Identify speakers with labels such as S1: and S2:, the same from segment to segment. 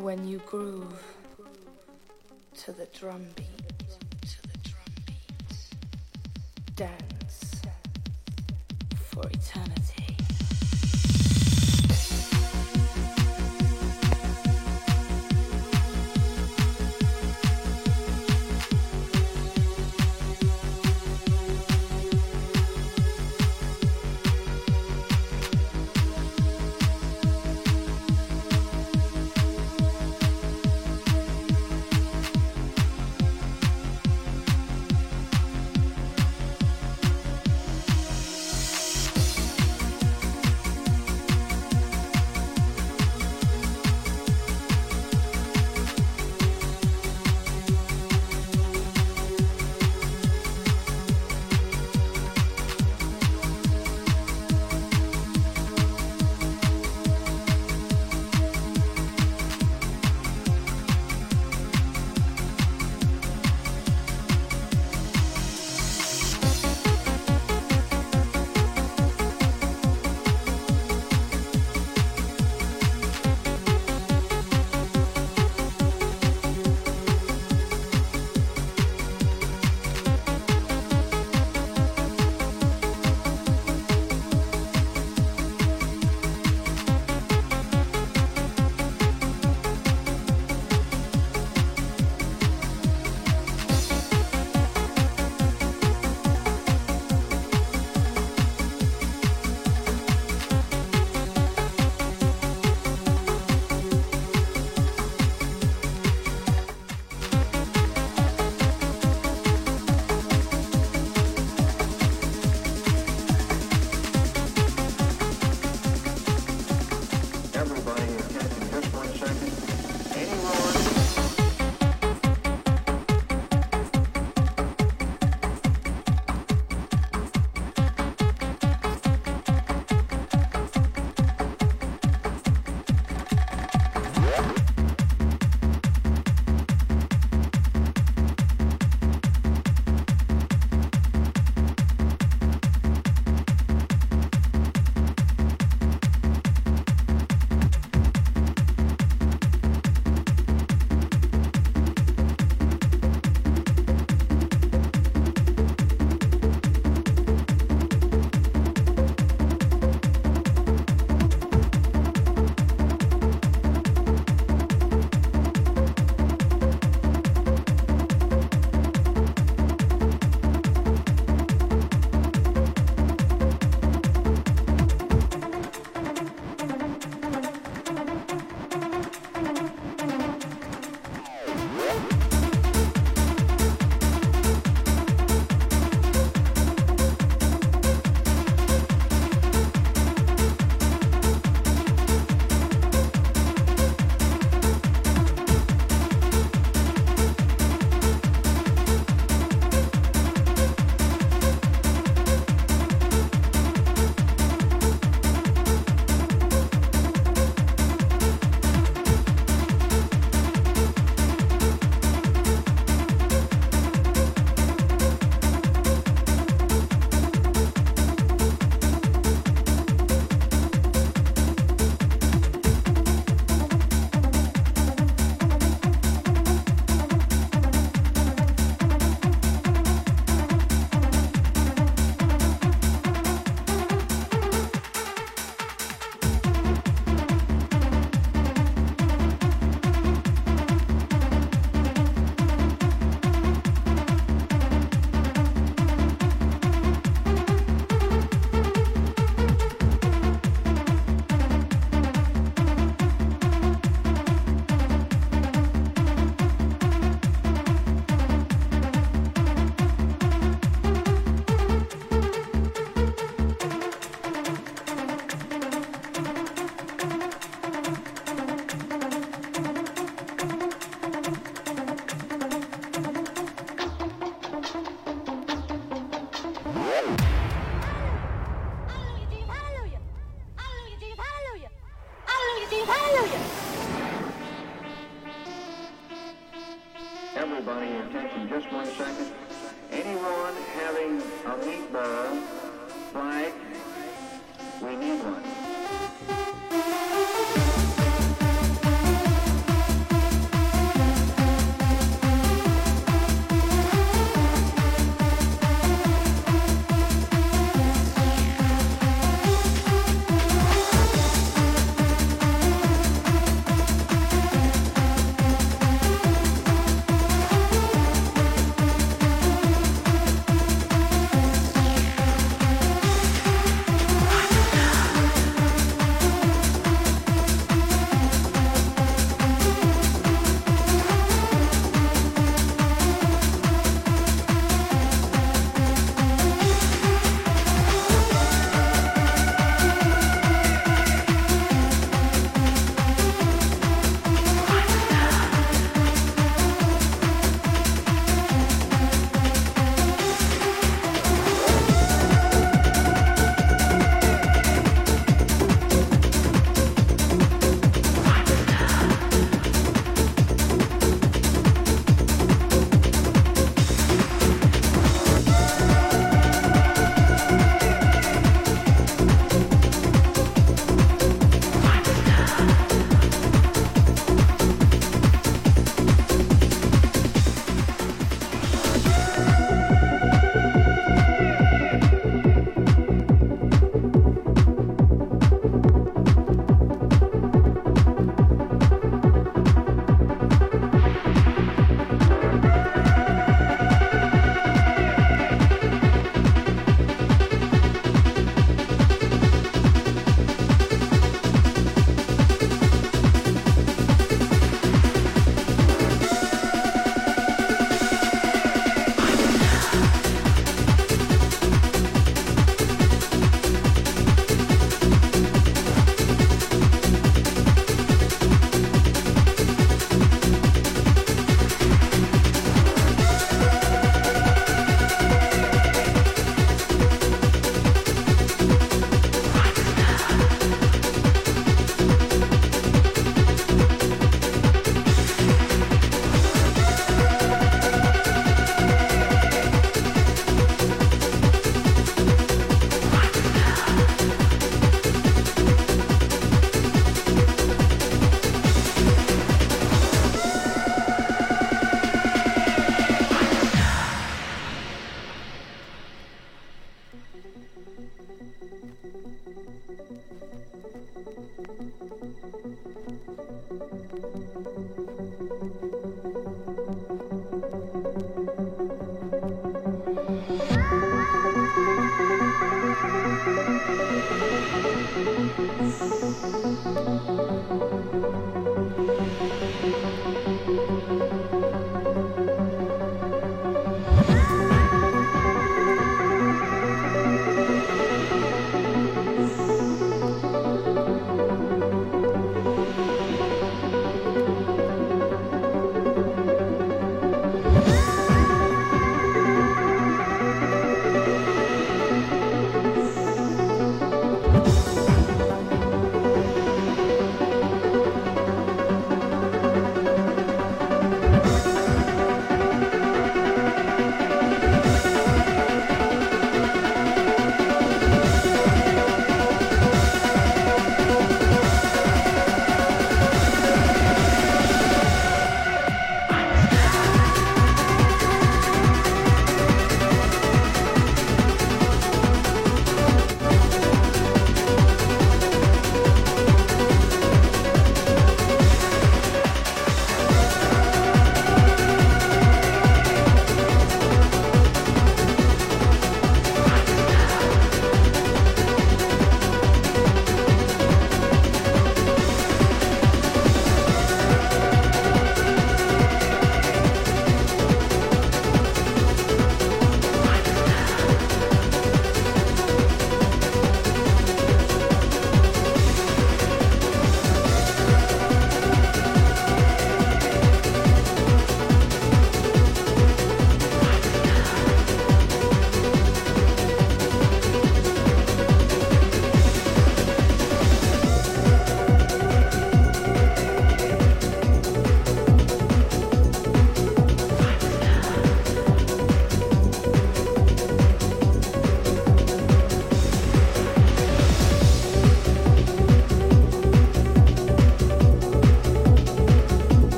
S1: When you groove to the drum beat. Dance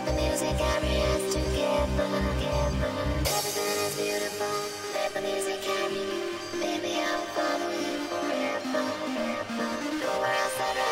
S1: let the music carry us together. Everything is beautiful, let the music carry you. Maybe I'll follow you forever, forever. Nowhere else I'd rather